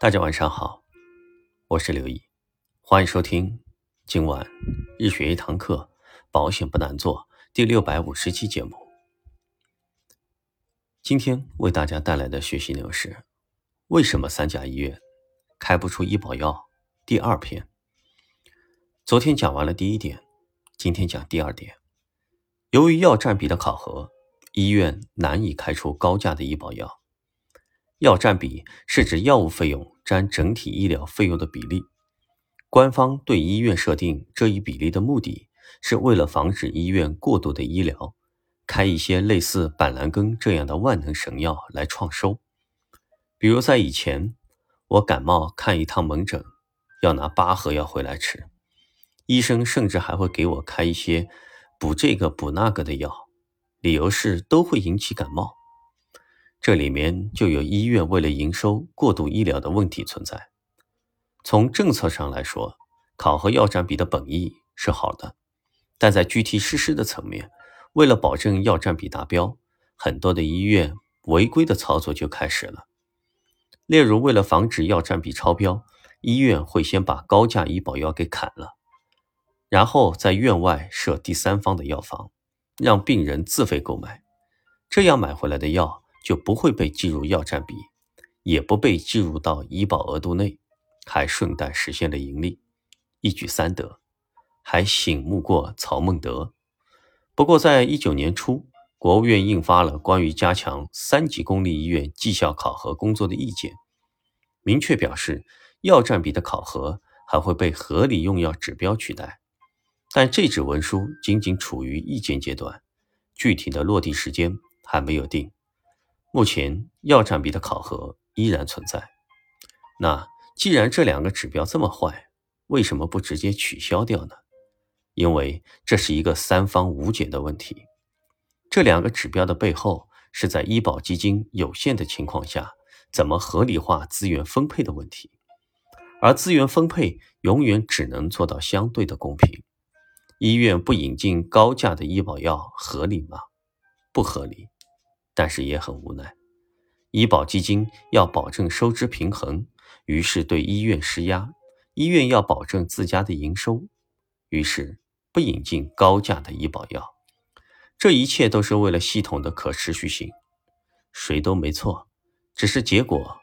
大家晚上好，我是刘毅，欢迎收听今晚日学一堂课，保险不难做第六百五十期节目。今天为大家带来的学习内容是：为什么三甲医院开不出医保药？第二篇。昨天讲完了第一点，今天讲第二点。由于药占比的考核，医院难以开出高价的医保药。药占比是指药物费用占整体医疗费用的比例。官方对医院设定这一比例的目的，是为了防止医院过度的医疗，开一些类似板蓝根这样的万能神药来创收。比如在以前，我感冒看一趟门诊，要拿八盒药回来吃，医生甚至还会给我开一些补这个补那个的药，理由是都会引起感冒。这里面就有医院为了营收过度医疗的问题存在。从政策上来说，考核药占比的本意是好的，但在具体实施的层面，为了保证药占比达标，很多的医院违规的操作就开始了。例如，为了防止药占比超标，医院会先把高价医保药给砍了，然后在院外设第三方的药房，让病人自费购买，这样买回来的药。就不会被计入药占比，也不被计入到医保额度内，还顺带实现了盈利，一举三得，还醒目过曹孟德。不过，在一九年初，国务院印发了关于加强三级公立医院绩效考核工作的意见，明确表示，药占比的考核还会被合理用药指标取代。但这纸文书仅仅处于意见阶段，具体的落地时间还没有定。目前药占比的考核依然存在。那既然这两个指标这么坏，为什么不直接取消掉呢？因为这是一个三方无解的问题。这两个指标的背后是在医保基金有限的情况下，怎么合理化资源分配的问题。而资源分配永远只能做到相对的公平。医院不引进高价的医保药合理吗？不合理。但是也很无奈，医保基金要保证收支平衡，于是对医院施压；医院要保证自家的营收，于是不引进高价的医保药。这一切都是为了系统的可持续性，谁都没错，只是结果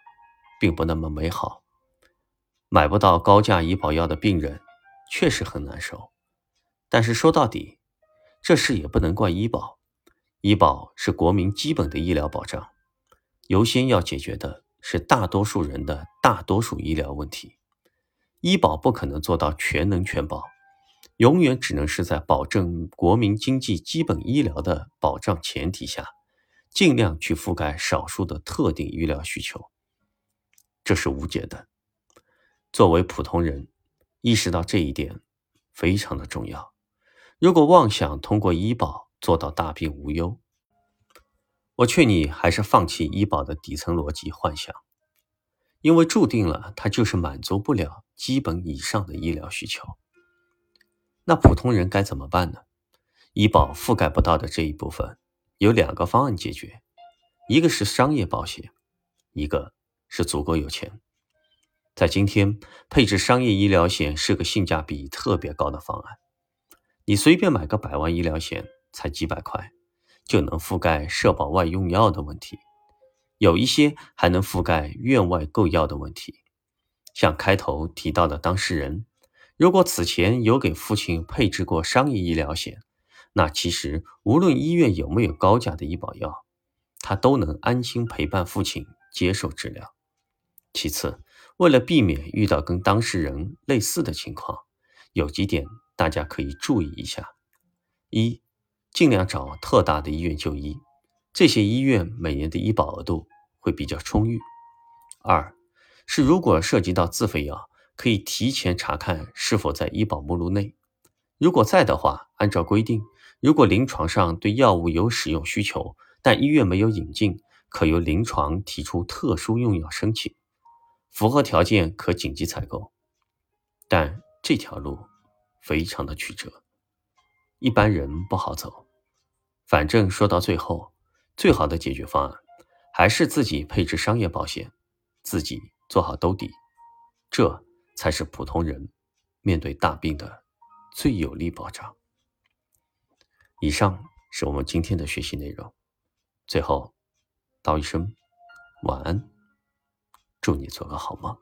并不那么美好。买不到高价医保药的病人确实很难受，但是说到底，这事也不能怪医保。医保是国民基本的医疗保障，优先要解决的是大多数人的大多数医疗问题。医保不可能做到全能全保，永远只能是在保证国民经济基本医疗的保障前提下，尽量去覆盖少数的特定医疗需求。这是无解的。作为普通人，意识到这一点非常的重要。如果妄想通过医保，做到大病无忧，我劝你还是放弃医保的底层逻辑幻想，因为注定了它就是满足不了基本以上的医疗需求。那普通人该怎么办呢？医保覆盖不到的这一部分，有两个方案解决：一个是商业保险，一个是足够有钱。在今天，配置商业医疗险是个性价比特别高的方案，你随便买个百万医疗险。才几百块，就能覆盖社保外用药的问题，有一些还能覆盖院外购药的问题。像开头提到的当事人，如果此前有给父亲配置过商业医疗险，那其实无论医院有没有高价的医保药，他都能安心陪伴父亲接受治疗。其次，为了避免遇到跟当事人类似的情况，有几点大家可以注意一下：一。尽量找特大的医院就医，这些医院每年的医保额度会比较充裕。二是如果涉及到自费药，可以提前查看是否在医保目录内，如果在的话，按照规定，如果临床上对药物有使用需求，但医院没有引进，可由临床提出特殊用药申请，符合条件可紧急采购。但这条路非常的曲折，一般人不好走。反正说到最后，最好的解决方案还是自己配置商业保险，自己做好兜底，这才是普通人面对大病的最有力保障。以上是我们今天的学习内容。最后，道一声晚安，祝你做个好梦。